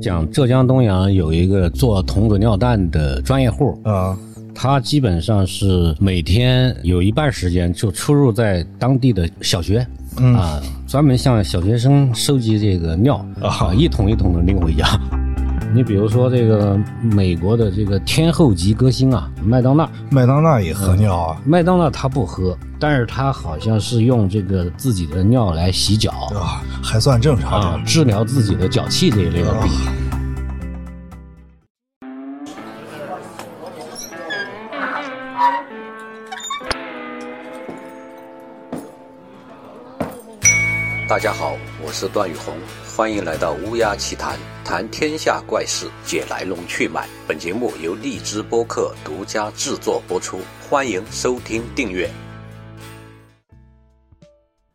讲浙江东阳有一个做童子尿蛋的专业户，啊，他基本上是每天有一半时间就出入在当地的小学，啊，专门向小学生收集这个尿啊，一桶一桶的拎回家。你比如说这个美国的这个天后级歌星啊，麦当娜，麦当娜也喝尿啊，麦当娜她不喝，但是她好像是用这个自己的尿来洗脚啊，还算正常啊，治疗自己的脚气这一类的病。大家好，我是段宇红，欢迎来到乌鸦奇谈，谈天下怪事，解来龙去脉。本节目由荔枝播客独家制作播出，欢迎收听订阅。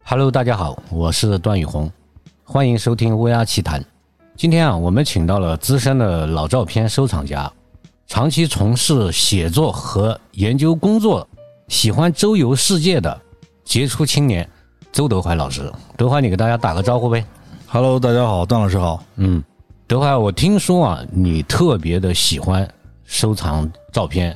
Hello，大家好，我是段宇红，欢迎收听乌鸦奇谈。今天啊，我们请到了资深的老照片收藏家，长期从事写作和研究工作，喜欢周游世界的杰出青年。周德怀老师，德怀，你给大家打个招呼呗。Hello，大家好，段老师好。嗯，德怀，我听说啊，你特别的喜欢收藏照片，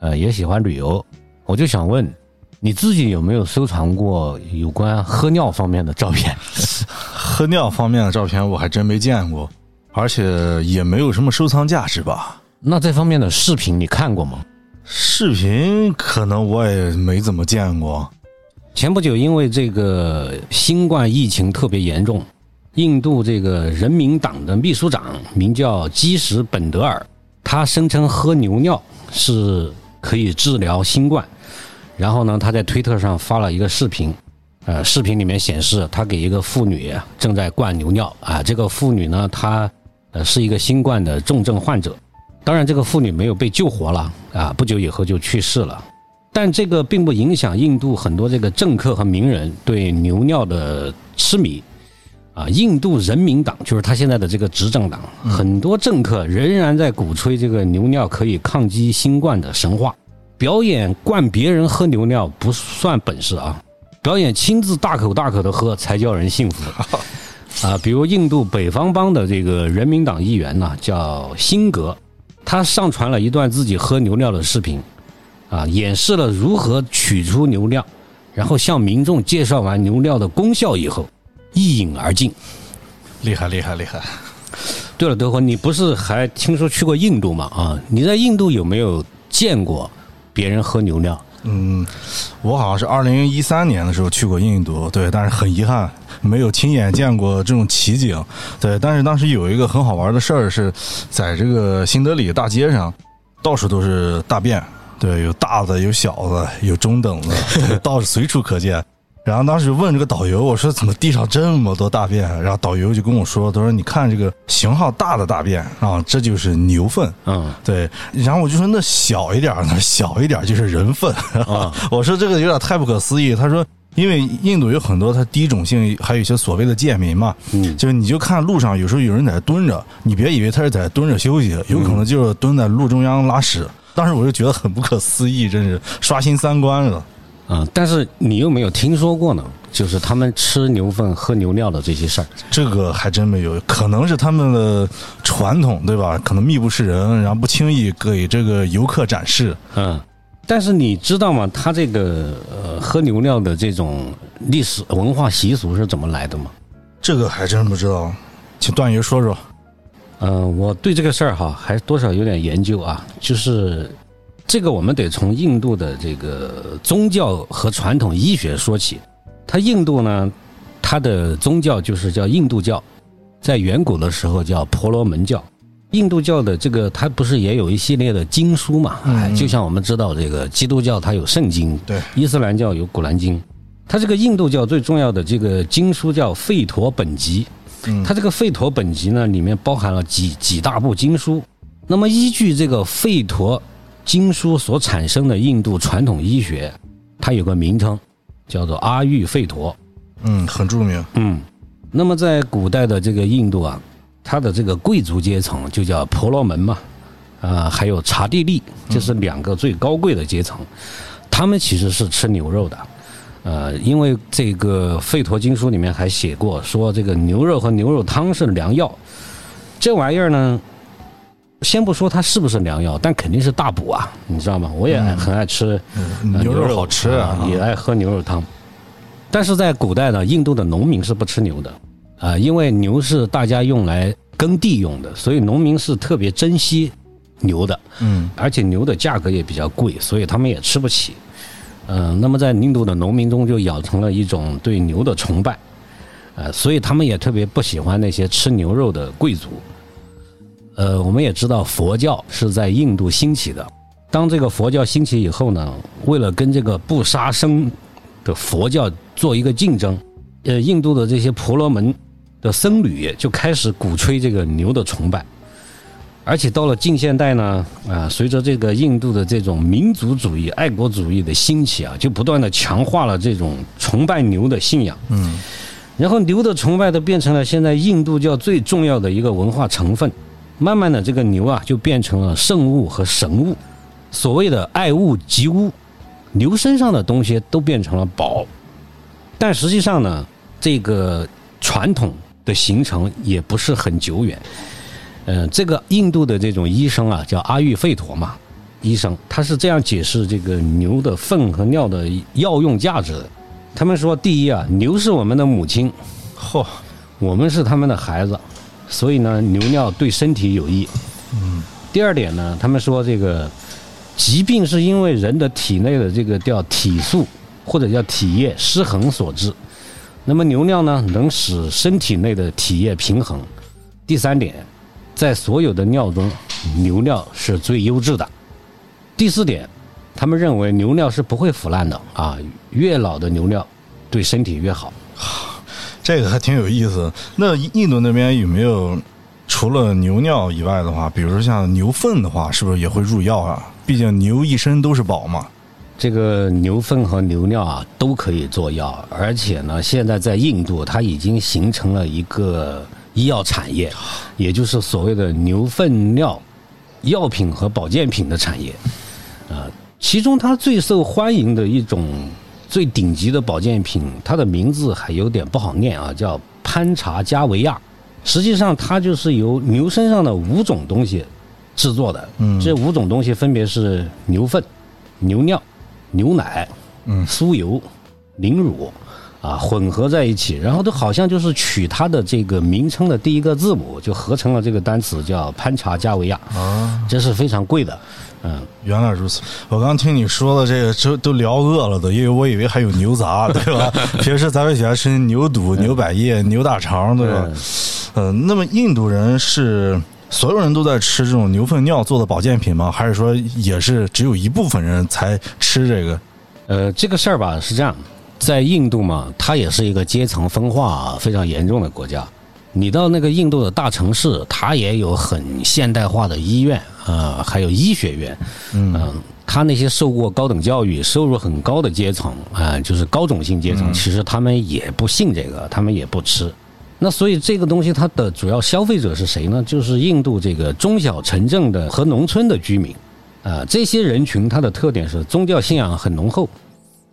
呃，也喜欢旅游，我就想问，你自己有没有收藏过有关喝尿方面的照片？喝尿方面的照片我还真没见过，而且也没有什么收藏价值吧？那这方面的视频你看过吗？视频可能我也没怎么见过。前不久，因为这个新冠疫情特别严重，印度这个人民党的秘书长名叫基什本德尔，他声称喝牛尿是可以治疗新冠。然后呢，他在推特上发了一个视频，呃，视频里面显示他给一个妇女正在灌牛尿啊。这个妇女呢，她呃是一个新冠的重症患者，当然这个妇女没有被救活了啊，不久以后就去世了。但这个并不影响印度很多这个政客和名人对牛尿的痴迷，啊，印度人民党就是他现在的这个执政党，很多政客仍然在鼓吹这个牛尿可以抗击新冠的神话，表演灌别人喝牛尿不算本事啊，表演亲自大口大口的喝才叫人信服，啊，比如印度北方邦的这个人民党议员呢，叫辛格，他上传了一段自己喝牛尿的视频。啊，演示了如何取出牛尿，然后向民众介绍完牛尿的功效以后，一饮而尽。厉害，厉害，厉害！对了，德国，你不是还听说去过印度吗？啊，你在印度有没有见过别人喝牛尿？嗯，我好像是二零一三年的时候去过印度，对，但是很遗憾没有亲眼见过这种奇景。对，但是当时有一个很好玩的事儿，是在这个新德里大街上，到处都是大便。对，有大的，有小的，有中等的，倒是随处可见。然后当时问这个导游，我说怎么地上这么多大便？然后导游就跟我说，他说你看这个型号大的大便啊，这就是牛粪。嗯，对。然后我就说那小一点呢，小一点就是人粪。啊，我说这个有点太不可思议。他说，因为印度有很多它低种姓，还有一些所谓的贱民嘛。嗯，就是你就看路上有时候有人在蹲着，你别以为他是在蹲着休息，有可能就是蹲在路中央拉屎。当时我就觉得很不可思议，真是刷新三观了。啊！但是你又没有听说过呢，就是他们吃牛粪、喝牛尿的这些事儿。这个还真没有，可能是他们的传统，对吧？可能密不示人，然后不轻易给这个游客展示。嗯。但是你知道吗？他这个呃喝牛尿的这种历史文化习俗是怎么来的吗？这个还真不知道，请段爷说说。嗯，我对这个事儿哈还多少有点研究啊。就是这个，我们得从印度的这个宗教和传统医学说起。它印度呢，它的宗教就是叫印度教，在远古的时候叫婆罗门教。印度教的这个，它不是也有一系列的经书嘛？哎，就像我们知道这个基督教它有圣经，对，伊斯兰教有古兰经。它这个印度教最重要的这个经书叫吠陀本集。它这个吠陀本集呢，里面包含了几几大部经书。那么依据这个吠陀经书所产生的印度传统医学，它有个名称，叫做阿育吠陀。嗯，很著名。嗯，那么在古代的这个印度啊，它的这个贵族阶层就叫婆罗门嘛，啊，还有刹帝利，这是两个最高贵的阶层，他们其实是吃牛肉的。呃，因为这个《吠陀经书》里面还写过，说这个牛肉和牛肉汤是良药，这玩意儿呢，先不说它是不是良药，但肯定是大补啊，你知道吗？我也很爱吃、呃牛肉好吃啊也爱喝牛肉汤。但是在古代呢，印度的农民是不吃牛的啊、因为牛是大家用来耕地用的，所以农民是特别珍惜牛的。嗯而且牛的价格也比较贵，所以他们也吃不起。嗯、那么在印度的农民中就养成了一种对牛的崇拜，呃，所以他们也特别不喜欢那些吃牛肉的贵族。呃，我们也知道佛教是在印度兴起的。当这个佛教兴起以后呢，为了跟这个不杀生的佛教做一个竞争，呃，印度的这些婆罗门的僧侣就开始鼓吹这个牛的崇拜。而且到了近现代呢，啊，随着这个印度的这种民族主义、爱国主义的兴起啊，就不断的强化了这种崇拜牛的信仰。嗯，然后牛的崇拜都变成了现在印度教最重要的一个文化成分。慢慢的，这个牛啊就变成了圣物和神物，所谓的爱物及乌，牛身上的东西都变成了宝。但实际上呢，这个传统的形成也不是很久远。呃，这个印度的这种医生啊，叫阿育吠陀嘛，医生他是这样解释这个牛的粪和尿的药用价值的。他们说，第一啊，牛是我们的母亲，嚯，我们是他们的孩子，所以呢，牛尿对身体有益。嗯。第二点呢，他们说这个疾病是因为人的体内的这个叫体素或者叫体液失衡所致。那么牛尿呢，能使身体内的体液平衡。第三点，在所有的尿中，牛尿是最优质的。第四点，他们认为牛尿是不会腐烂的啊，越老的牛尿对身体越好。这个还挺有意思。那印度那边有没有除了牛尿以外的话，比如说像牛粪的话，是不是也会入药啊？毕竟牛一身都是宝嘛。这个牛粪和牛尿啊都可以做药，而且呢，现在在印度它已经形成了一个医药产业，也就是所谓的牛粪尿药品和保健品的产业。啊，其中它最受欢迎的一种最顶级的保健品，它的名字还有点不好念啊，叫潘查加维亚。实际上，它就是由牛身上的五种东西制作的。嗯这五种东西分别是牛粪、牛尿、牛奶、嗯酥油、凝乳。啊，混合在一起，然后都好像就是取它的这个名称的第一个字母，就合成了这个单词，叫潘查加维亚。啊，这是非常贵的，嗯，原来如此。我刚听你说的这个，这都聊饿了的，因为我以为还有牛杂，对吧？平时咱们喜欢吃牛肚、牛百叶、牛大肠，对吧？呃，那么印度人是所有人都在吃这种牛粪尿做的保健品吗？还是说也是只有一部分人才吃这个？呃，这个事儿吧是这样，在印度嘛，它也是一个阶层分化非常严重的国家。你到那个印度的大城市，它也有很现代化的医院啊、还有医学院。嗯、他那些受过高等教育、收入很高的阶层啊、就是高种姓阶层，其实他们也不信这个，他们也不吃。那所以这个东西它的主要消费者是谁呢？就是印度这个中小城镇的和农村的居民。啊，这些人群它的特点是宗教信仰很浓厚，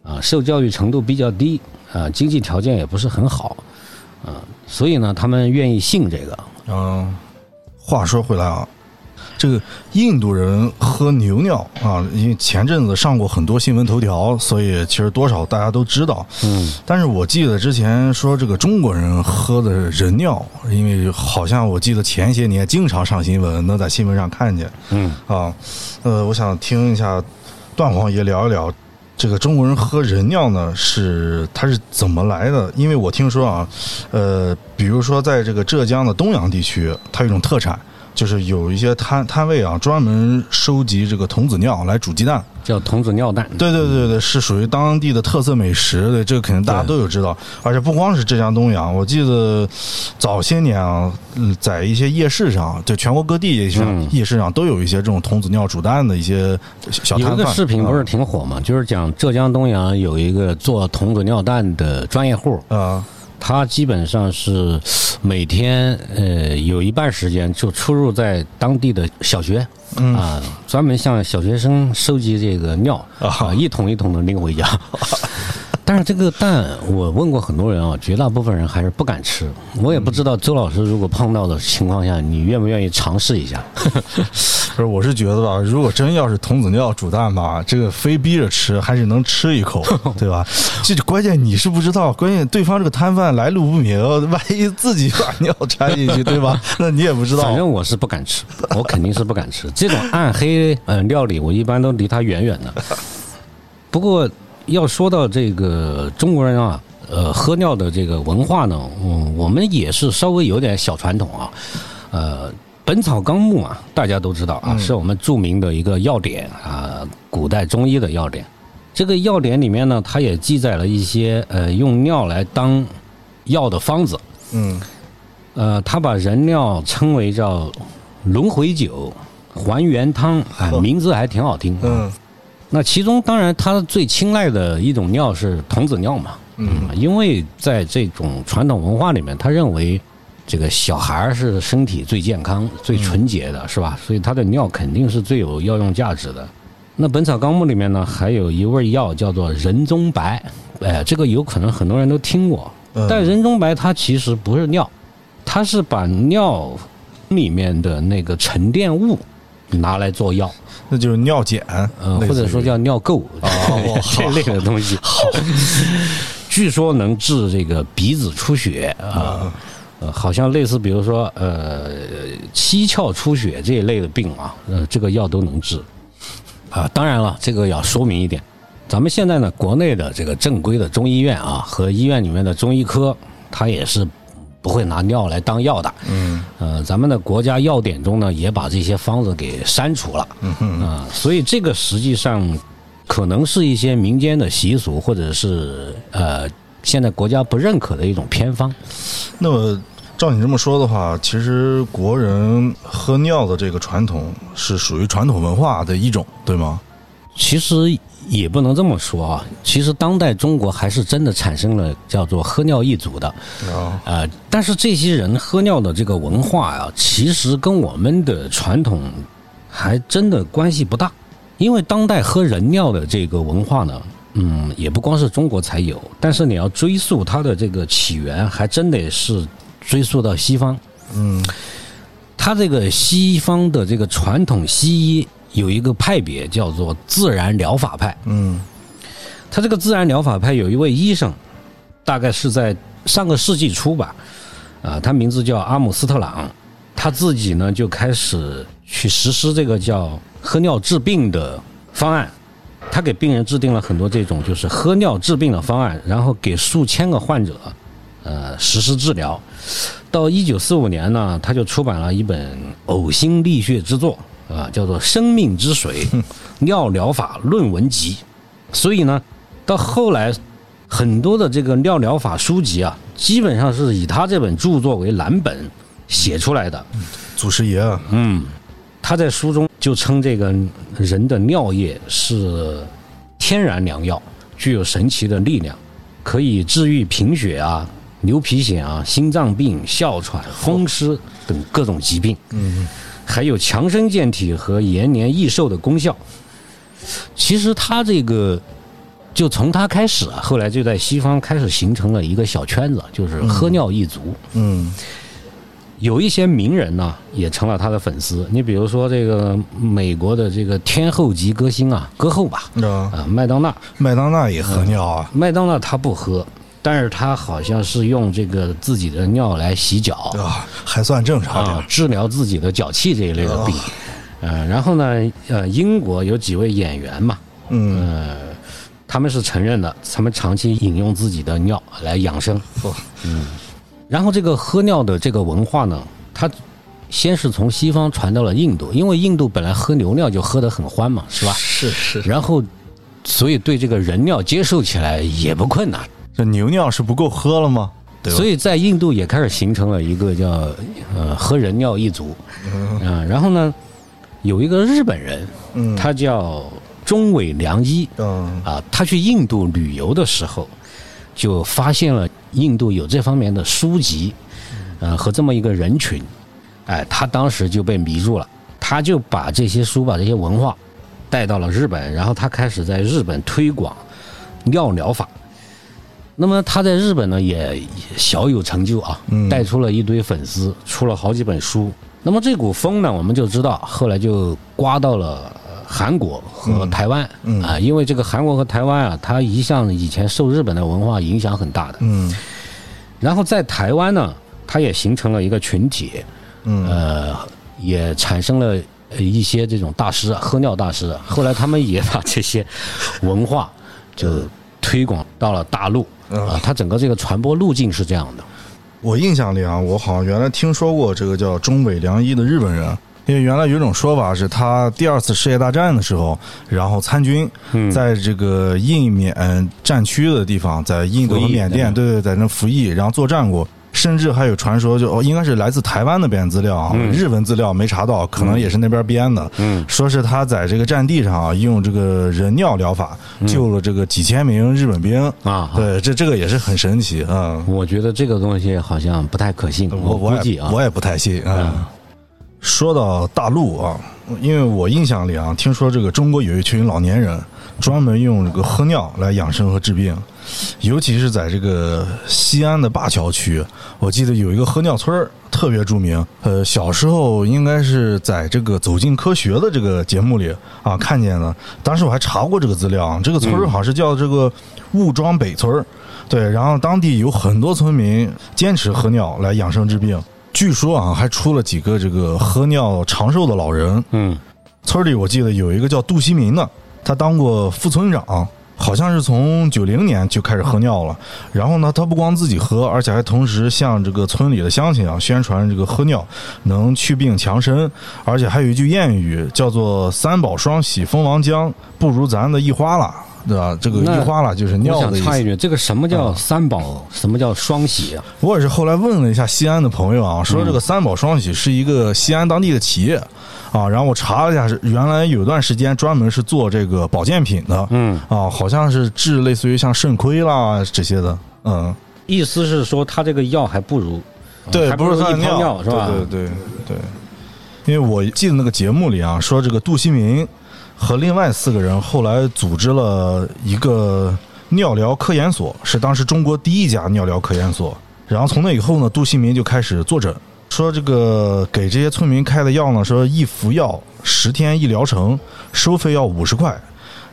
啊，受教育程度比较低，啊，经济条件也不是很好，啊，所以呢，他们愿意信这个。嗯，话说回来啊，这个印度人喝牛尿啊，因为前阵子上过很多新闻头条，所以其实多少大家都知道。嗯，但是我记得之前说这个中国人喝的人尿，因为好像我记得前些年经常上新闻，能在新闻上看见。嗯啊，呃，我想听一下段王爷聊一聊。这个中国人喝人尿呢，是它是怎么来的？因为我听说啊，呃，比如说在这个浙江的东阳地区，它有一种特产，就是有一些摊摊位啊，专门收集这个童子尿来煮鸡蛋。叫童子尿蛋。对对对对，是属于当地的特色美食，对，这个肯定大家都有知道。而且不光是浙江东阳，我记得早些年啊，嗯在一些夜市上，就全国各地上、嗯夜市上都有一些这种童子尿煮蛋的一些小摊有一个。视频不是啊挺火嘛？就是讲浙江东阳有一个做童子尿蛋的专业户，啊他基本上是每天呃有一半时间就出入在当地的小学，嗯啊，专门向小学生收集这个尿啊啊，一桶一桶的拎回家。但是这个蛋，我问过很多人啊，绝大部分人还是不敢吃。我也不知道周老师如果碰到的情况下，你愿不愿意尝试一下？不是，我是觉得吧，如果真要是童子尿煮蛋吧，这个非逼着吃，还是能吃一口，对吧？这关键你是不知道，关键对方这个摊贩来路不明，万一自己把尿掺进去，对吧？那你也不知道。反正我是不敢吃，我肯定是不敢吃这种暗黑嗯料理，我一般都离他远远的。不过。要说到这个中国人啊，呃，喝尿的这个文化呢，嗯，我们也是稍微有点小传统啊。呃，《本草纲目》啊，大家都知道啊，是我们著名的一个药典啊，古代中医的药典。这个药典里面呢，它也记载了一些呃用尿来当药的方子。嗯。呃，他把人尿称为叫轮回酒、还原汤啊，名字还挺好听。嗯。那其中当然，他最青睐的一种尿是童子尿嘛，嗯，因为在这种传统文化里面，他认为这个小孩是身体最健康、最纯洁的，是吧？所以他的尿肯定是最有药用价值的。那《本草纲目》里面呢，还有一味药叫做人中白，哎，这个有可能很多人都听过，但人中白它其实不是尿，它是把尿里面的那个沉淀物拿来做药。那就是尿碱，嗯，或者说叫尿垢啊 这类的东西。好，据说能治这个鼻子出血啊，呃，好像类似比如说呃七窍出血这一类的病啊，呃，这个药都能治。啊，当然了，这个要说明一点，咱们现在呢，国内的这个正规的中医院啊，和医院里面的中医科，它也是。不会拿尿来当药的，嗯，呃，咱们的国家药典中呢，也把这些方子给删除了，嗯哼，啊，所以这个实际上可能是一些民间的习俗，或者是呃，现在国家不认可的一种偏方。那么，照你这么说的话，其实国人喝尿的这个传统是属于传统文化的一种，对吗？其实。也不能这么说啊，其实当代中国还是真的产生了叫做喝尿一族的，啊，但是这些人喝尿的这个文化啊，其实跟我们的传统还真的关系不大，因为当代喝人尿的这个文化呢，嗯，也不光是中国才有，但是你要追溯它的这个起源，还真得是追溯到西方，嗯，它这个西方的这个传统西医。有一个派别叫做自然疗法派，嗯，他这个自然疗法派有一位医生，大概是在上个世纪初吧，啊，他名字叫阿姆斯特朗，他自己呢就开始去实施这个叫喝尿治病的方案，他给病人制定了很多这种就是喝尿治病的方案，然后给数千个患者，呃，实施治疗，到一九四五年呢，他就出版了一本呕心沥血之作。啊，叫做《生命之水 尿疗法论文集》，所以呢，到后来很多的这个尿疗法书籍啊，基本上是以他这本著作为蓝本写出来的。祖师爷啊，嗯，他在书中就称这个人的尿液是天然良药，具有神奇的力量，可以治愈贫血啊、牛皮癣啊、心脏病、哮喘、风湿等各种疾病。嗯。还有强身健体和延年益寿的功效。其实他这个，就从他开始啊，后来就在西方开始形成了一个小圈子，就是喝尿一族。嗯，有一些名人呢，也成了他的粉丝。你比如说这个美国的这个天后级歌星啊，歌后吧，啊，麦当娜，麦当娜也喝尿啊？麦当娜她不喝。但是他好像是用这个自己的尿来洗脚，啊，还算正常啊，治疗自己的脚气这一类的病。呃，然后呢，呃，英国有几位演员嘛，嗯，他们是承认的，他们长期饮用自己的尿来养生。嗯，然后这个喝尿的这个文化呢，它先是从西方传到了印度，因为印度本来喝牛尿就喝得很欢嘛，是吧？是是。然后，所以对这个人尿接受起来也不困难。这牛尿是不够喝了吗？所以在印度也开始形成了一个叫呃喝人尿一族啊。然后呢，有一个日本人，他叫中尾良一啊，他去印度旅游的时候，就发现了印度有这方面的书籍，呃和这么一个人群，哎，他当时就被迷住了，他就把这些书把这些文化带到了日本，然后他开始在日本推广尿疗法。那么他在日本呢也小有成就啊，嗯带出了一堆粉丝，出了好几本书。那么这股风呢，我们就知道后来就刮到了呃韩国和台湾、嗯啊，因为这个韩国和台湾啊，它一向以前受日本的文化影响很大的。嗯然后在台湾呢，它也形成了一个群体，嗯呃，也产生了呃一些这种大师啊，喝尿大师啊。后来他们也把这些文化就推广到了大陆嗯啊，它整个这个传播路径是这样的。我印象里啊，我好像原来听说过这个叫中尾良一的日本人，因为原来有一种说法是他第二次世界大战的时候，然后参军，嗯在这个印缅战区的地方，在印度和缅甸，对对对，在那服役，然后作战过。甚至还有传说就，哦，应该是来自台湾那边资料啊，嗯日文资料没查到，可能也是那边编的。嗯说是他在这个战地上啊，用这个人尿疗法救了这个几千名日本兵。啊，对，这这个也是很神奇啊。我觉得这个东西好像不太可信，我我估计啊，也我也不太信啊。说到大陆啊，因为我印象里啊，听说这个中国有一群老年人专门用这个喝尿来养生和治病，尤其是在这个西安的灞桥区，我记得有一个喝尿村儿特别著名。呃，小时候应该是在这个《走进科学》的这个节目里啊看见的，当时我还查过这个资料啊，这个村儿好像是叫这个雾庄北村儿。对，然后当地有很多村民坚持喝尿来养生治病。据说啊，还出了几个这个喝尿长寿的老人。嗯村里我记得有一个叫杜锡民的，他当过副村长，好像是从九零年就开始喝尿了。然后呢，他不光自己喝，而且还同时向这个村里的乡亲啊宣传这个喝尿能祛病强身，而且还有一句谚语叫做“三宝双喜蜂王浆，不如咱的一花了”，对吧？这个那一花了就是尿的插一句，这个什么叫三宝？什么叫双喜啊？我也是后来问了一下西安的朋友啊，说这个三宝双喜是一个西安当地的企业啊，然后我查了一下，是原来有段时间专门是做这个保健品的，嗯，啊，好像是治类似于像肾亏啦这些的，嗯，意思是说他这个药还不如，对，还不如一泡尿是吧？对对对对，因为我记得那个节目里啊，说这个杜锡民和另外四个人后来组织了一个尿疗科研所，是当时中国第一家尿疗科研所。然后从那以后呢，杜新民就开始坐诊，说这个给这些村民开的药呢，说一服药十天一疗程，收费要五十块。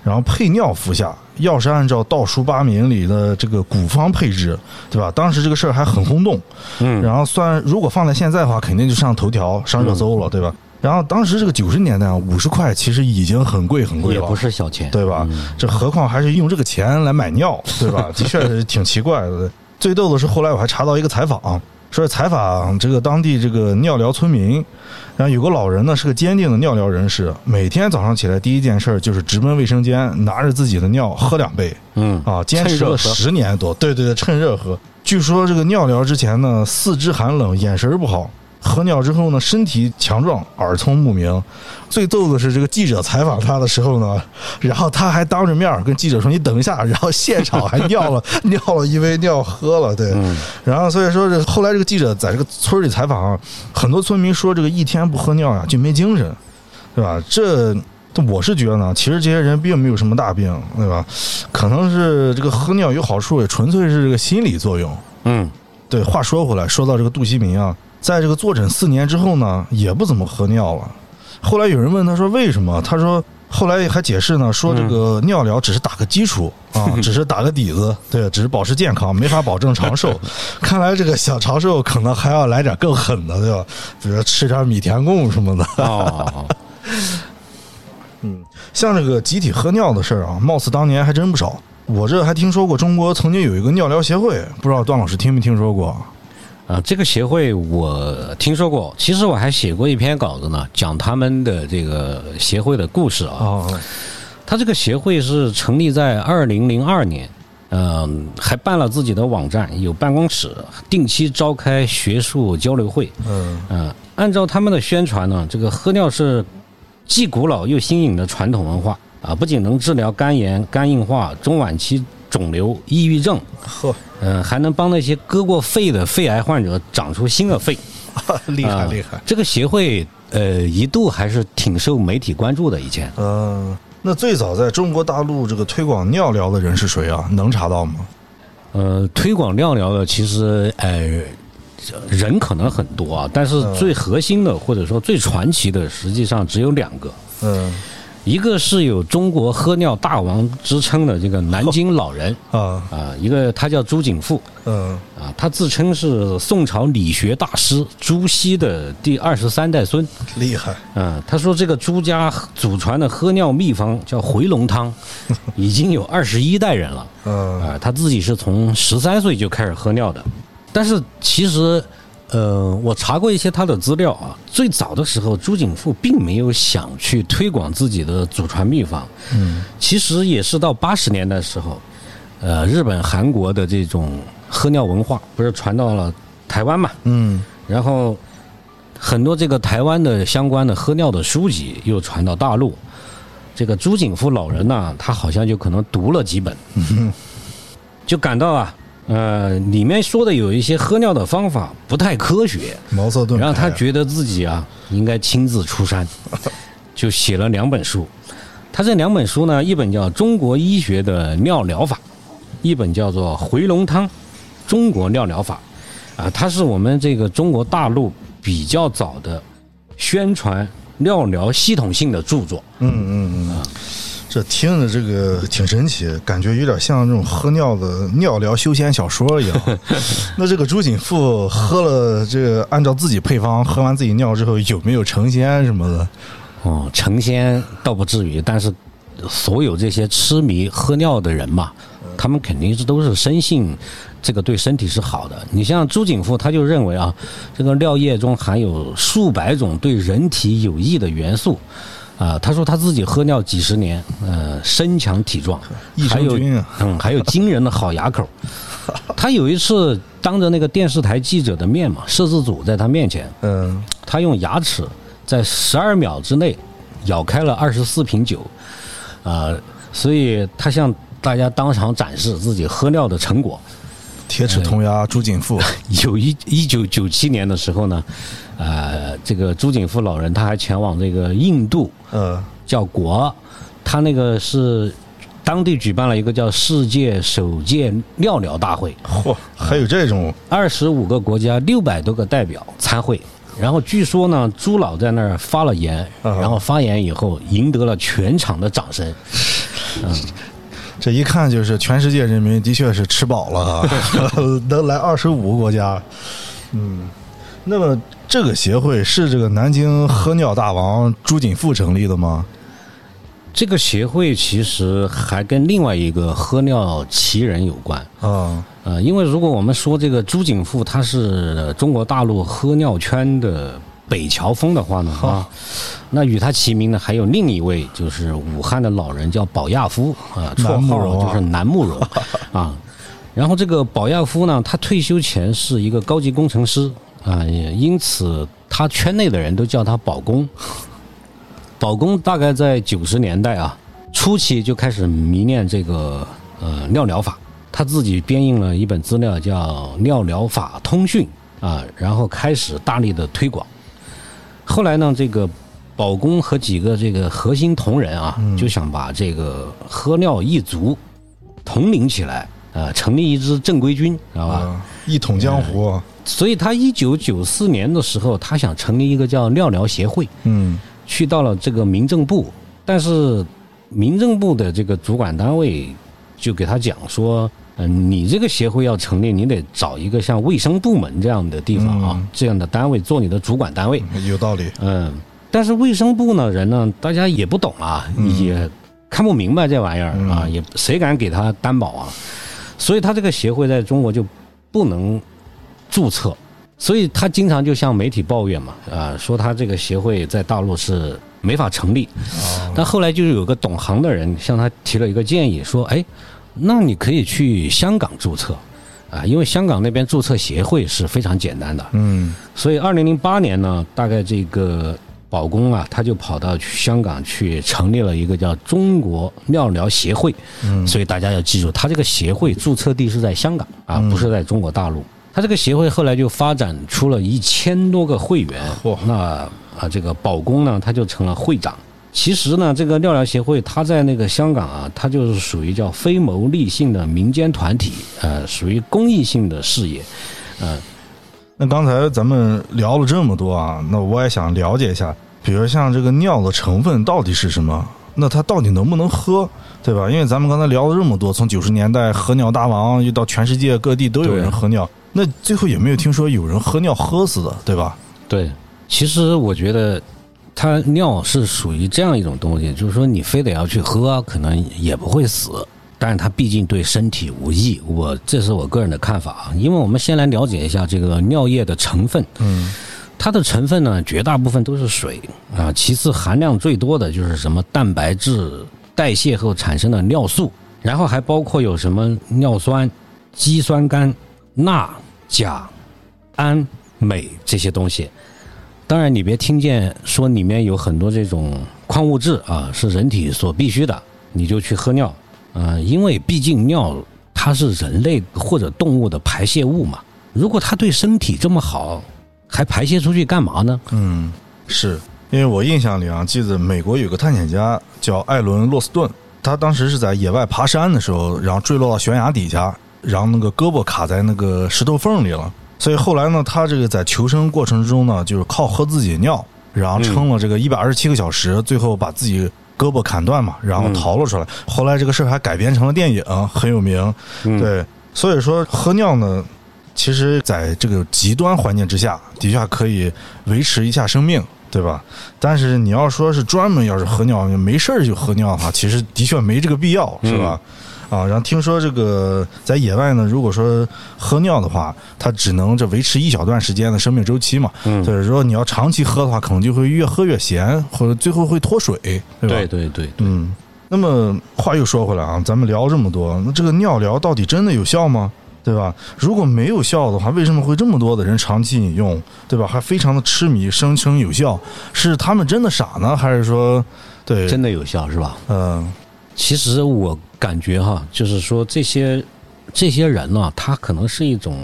然后配尿服下，药是按照道书八名里的这个古方配置，对吧？当时这个事儿还很轰动，嗯然后算如果放在现在的话，肯定就上头条、上热搜了，对吧？然后当时这个九十年代啊，五十块其实已经很贵很贵了，也不是小钱，对吧？嗯这何况还是用这个钱来买尿，对吧？的确是挺奇怪的。最逗的是，后来我还查到一个采访，说是采访这个当地这个尿疗村民，然后有个老人呢是个坚定的尿疗人士，每天早上起来第一件事儿就是直奔卫生间，拿着自己的尿喝两杯，嗯啊，坚持了十年多，对对对，趁热喝。据说这个尿疗之前呢，四肢寒冷，眼神儿不好；喝尿之后呢，身体强壮，耳聪目明。最逗的是，这个记者采访他的时候呢，然后他还当着面儿跟记者说：“你等一下。”然后现场还尿了尿了一杯尿喝了，对。嗯然后所以说，这后来这个记者在这个村里采访啊，很多村民说，这个一天不喝尿呀就没精神，对吧？这。我是觉得呢，其实这些人并没有什么大病，对吧？可能是这个喝尿有好处，也纯粹是这个心理作用。嗯对，话说回来，说到这个杜锡民啊，在这个坐诊四年之后呢，也不怎么喝尿了。后来有人问他说为什么，他说后来还解释呢，说这个尿疗只是打个基础啊，只是打个底子，对，只是保持健康，没法保证长寿。看来这个想长寿，可能还要来点更狠的，对吧？比如说吃点米田共什么的。哦，像这个集体喝尿的事儿啊，貌似当年还真不少。我这还听说过，中国曾经有一个尿疗协会，不知道段老师听没听说过？啊，这个协会我听说过，其实我还写过一篇稿子呢，讲他们的这个协会的故事啊。哦，他这个协会是成立在二零零二年，嗯、还办了自己的网站，有办公室，定期召开学术交流会。嗯嗯、按照他们的宣传呢，这个喝尿是既古老又新颖的传统文化啊，不仅能治疗肝炎、肝硬化、中晚期肿瘤、抑郁症，呵，嗯、还能帮那些割过肺的肺癌患者长出新的肺。厉害啊厉害。这个协会呃一度还是挺受媒体关注的，以前。嗯，那最早在中国大陆这个推广尿疗的人是谁啊？能查到吗？呃，推广尿疗的其实呃人可能很多啊，但是最核心的或者说最传奇的，实际上只有两个。嗯一个是有中国喝尿大王之称的这个南京老人啊。啊，一个他叫朱景富嗯。啊，他自称是宋朝理学大师朱熹的第二十三代孙。厉害。啊，他说这个朱家祖传的喝尿秘方叫回龙汤，已经有二十一代人了。嗯。啊，他自己是从十三岁就开始喝尿的，但是其实，呃，我查过一些他的资料啊，最早的时候朱景富并没有想去推广自己的祖传秘方，嗯。其实也是到八十年代时候，呃，日本、韩国的这种喝尿文化不是传到了台湾嘛，嗯。然后很多这个台湾的相关的喝尿的书籍又传到大陆。这个朱景富老人呢，他好像就可能读了几本，就感到啊，呃，里面说的有一些喝尿的方法不太科学，茅塞顿开，然后他觉得自己啊应该亲自出山，就写了两本书。他这两本书呢，一本叫《中国医学的尿疗法》，一本叫做《回龙汤：中国尿疗法》。啊，它是我们这个中国大陆比较早的宣传尿疗系统性的著作。嗯嗯嗯，这听着这个挺神奇，感觉有点像那种喝尿的尿疗修仙小说一样。那这个朱锦富喝了这个，按照自己配方喝完自己尿之后，有没有成仙什么的？哦，成仙倒不至于，但是所有这些痴迷喝尿的人嘛，他们肯定是都是深信这个对身体是好的。你像朱景富，他就认为啊，这个尿液中含有数百种对人体有益的元素。啊，他说他自己喝尿几十年，呃，身强体壮，益还有嗯，还有惊人的好牙口。他有一次当着那个电视台记者的面嘛，摄制组在他面前，嗯他用牙齿在十二秒之内咬开了二十四瓶酒，啊、所以他向大家当场展示自己喝尿的成果。铁齿铜牙朱锦富，有一一九九七年的时候呢，呃，这个朱景富老人他还前往这个印度呃叫国，他那个是当地举办了一个叫世界首届尿疗大会，嚯，还有这种。二十五个国家六百多个代表参会，然后据说呢，朱老在那儿发了言，啊然后发言以后赢得了全场的掌声。这一看就是全世界人民的确是吃饱了啊，能来二十五个国家。嗯，那么这个协会是这个南京喝尿大王朱锦富成立的吗？这个协会其实还跟另外一个喝尿奇人有关。啊，呃，因为如果我们说这个朱锦富他是中国大陆喝尿圈的北乔峰的话呢，啊，那与他齐名的还有另一位，就是武汉的老人叫保亚夫啊，绰号就是南慕容 啊。然后这个保亚夫呢，他退休前是一个高级工程师啊，也因此他圈内的人都叫他保工。保工大概在九十年代啊初期就开始迷恋这个呃尿疗法，他自己编印了一本资料叫《尿疗法通讯》啊，然后开始大力的推广。后来呢，这个保工和几个这个核心同仁啊，就想把这个喝尿一族统领起来，啊，成立一支正规军，知道吧？啊，一统江湖啊。所以他一九九四年的时候，他想成立一个叫尿疗协会，嗯去到了这个民政部，但是民政部的这个主管单位就给他讲说，嗯、你这个协会要成立，你得找一个像卫生部门这样的地方啊，嗯这样的单位做你的主管单位。有道理。嗯，但是卫生部呢人呢，大家也不懂啊，也看不明白这玩意儿啊，也谁敢给他担保啊？所以他这个协会在中国就不能注册，所以他经常就向媒体抱怨嘛，啊，说他这个协会在大陆是没法成立。但后来就是有个懂行的人向他提了一个建议，说，哎，那你可以去香港注册。啊，因为香港那边注册协会是非常简单的，嗯所以二零零八年呢，大概这个保工啊，他就跑到香港去成立了一个叫中国妙疗协会。嗯所以大家要记住，他这个协会注册地是在香港啊，嗯不是在中国大陆。他这个协会后来就发展出了一千多个会员嚯，那啊，这个保工呢，他就成了会长。其实呢，这个尿疗协会它在那个香港啊，它就是属于叫非牟利性的民间团体，呃，属于公益性的事业，呃，那刚才咱们聊了这么多啊，那我也想了解一下，比如像这个尿的成分到底是什么？那它到底能不能喝，对吧？因为咱们刚才聊了这么多，从九十年代喝尿大王，又到全世界各地都有人喝尿，那最后也没有听说有人喝尿喝死的，对吧？对，其实我觉得。它尿是属于这样一种东西，就是说你非得要去喝，可能也不会死，但是它毕竟对身体无益。我这是我个人的看法啊。因为我们先来了解一下这个尿液的成分，嗯，它的成分呢，绝大部分都是水啊，其次含量最多的就是什么蛋白质代谢后产生的尿素，然后还包括有什么尿酸、肌酸酐、钠、钾、氨、镁这些东西。当然，你别听见说里面有很多这种矿物质啊，是人体所必须的，你就去喝尿啊，因为毕竟尿它是人类或者动物的排泄物嘛。如果它对身体这么好，还排泄出去干嘛呢？嗯，是因为我印象里啊，记得美国有个探险家叫艾伦·洛斯顿，他当时是在野外爬山的时候，然后坠落到悬崖底下，然后那个胳膊卡在那个石头缝里了。所以后来呢，他这个在求生过程中呢，就是靠喝自己尿，然后撑了这个一百二十七个小时，最后把自己胳膊砍断嘛，然后逃了出来。后来这个事儿还改编成了电影，很有名。对，所以说喝尿呢，其实在这个极端环境之下，的确可以维持一下生命，对吧？但是你要说是专门要是喝尿没事儿就喝尿的话，其实的确没这个必要，是吧？啊，然后听说这个在野外呢，如果说喝尿的话，它只能这维持一小段时间的生命周期嘛。嗯，所以说你要长期喝的话，可能就会越喝越咸，或者最后会脱水，对吧？对对对，嗯。那么话又说回来啊，咱们聊这么多，那这个尿疗到底真的有效吗？对吧？如果没有效的话，为什么会这么多的人长期饮用？对吧？还非常的痴迷，声称有效，是他们真的傻呢，还是说，对，真的有效是吧？嗯。其实我感觉哈，就是说这些这些人呢，他可能是一种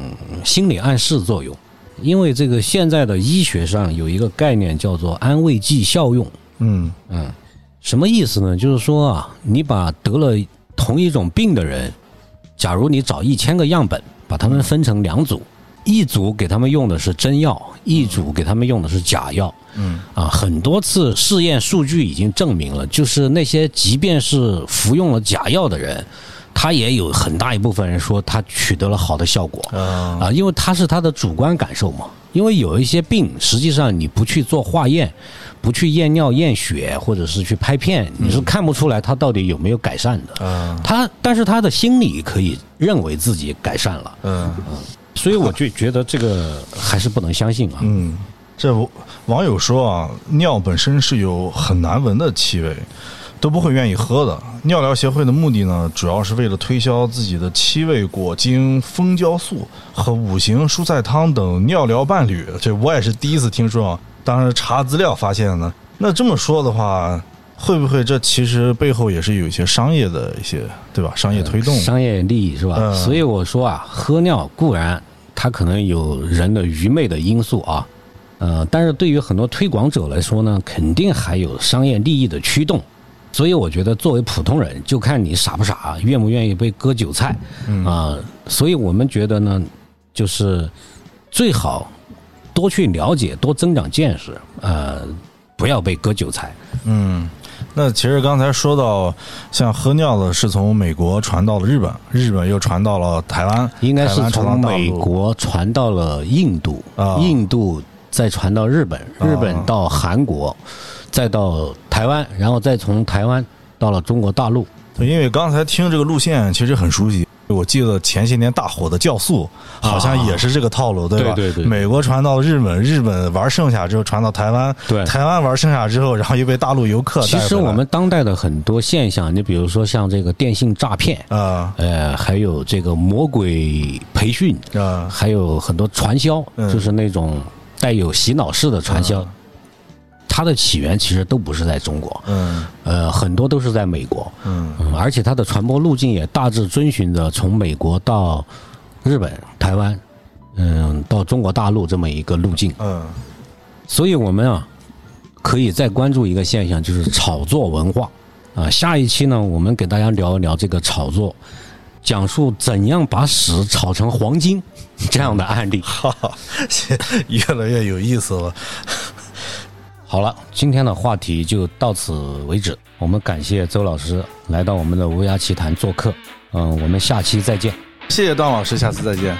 心理暗示作用，因为这个现在的医学上有一个概念叫做安慰剂效用。嗯嗯，什么意思呢？就是说啊，你把得了同一种病的人，假如你找一千个样本，把他们分成两组。一组给他们用的是真药，一组给他们用的是假药。嗯，啊，很多次试验数据已经证明了，就是那些即便是服用了假药的人，他也有很大一部分人说他取得了好的效果。啊，因为他是他的主观感受嘛。因为有一些病，实际上你不去做化验，不去验尿验血，或者是去拍片，你是看不出来他到底有没有改善的。嗯，他但是他的心理可以认为自己改善了。嗯嗯。所以我就觉得这个还是不能相信啊。嗯，这网友说啊，尿本身是有很难闻的气味，都不会愿意喝的。尿疗协会的目的呢，主要是为了推销自己的七味果精、蜂胶素和五行蔬菜汤等尿疗伴侣。这我也是第一次听说啊，当时查资料发现呢。那这么说的话，会不会这其实背后也是有一些商业的一些，对吧？商业推动、商业利益是吧？所以我说啊，喝尿固然。它可能有人的愚昧的因素啊，呃，但是对于很多推广者来说呢，肯定还有商业利益的驱动，所以我觉得作为普通人，就看你傻不傻，愿不愿意被割韭菜啊。所以我们觉得呢，就是最好多去了解，多增长见识，呃，不要被割韭菜。嗯。那其实刚才说到，像喝尿的是从美国传到了日本，日本又传到了台湾，应该是从美国传到了印度，印度再传到日本，日本到韩国，再到台湾，然后再从台湾到了中国大陆。因为刚才听这个路线，其实很熟悉。我记得前些年大火的酵素，好像也是这个套路，对吧？对对。美国传到日本，日本玩剩下之后传到台湾，对。台湾玩剩下之后，然后又被大陆游客。其实我们当代的很多现象，你比如说像这个电信诈骗啊，呃，还有这个魔鬼培训啊，还有很多传销，就是那种带有洗脑式的传销。它的起源其实都不是在中国，嗯，呃，很多都是在美国，嗯，而且它的传播路径也大致遵循着从美国到日本、台湾，嗯，到中国大陆这么一个路径，嗯，所以我们啊，可以再关注一个现象，就是炒作文化。啊，下一期呢，我们给大家聊一聊这个炒作，讲述怎样把屎炒成黄金这样的案例。哈哈，越来越有意思了。好了，今天的话题就到此为止。我们感谢周老师来到我们的乌鸦奇谈做客。嗯，我们下期再见。谢谢段老师，下次再见。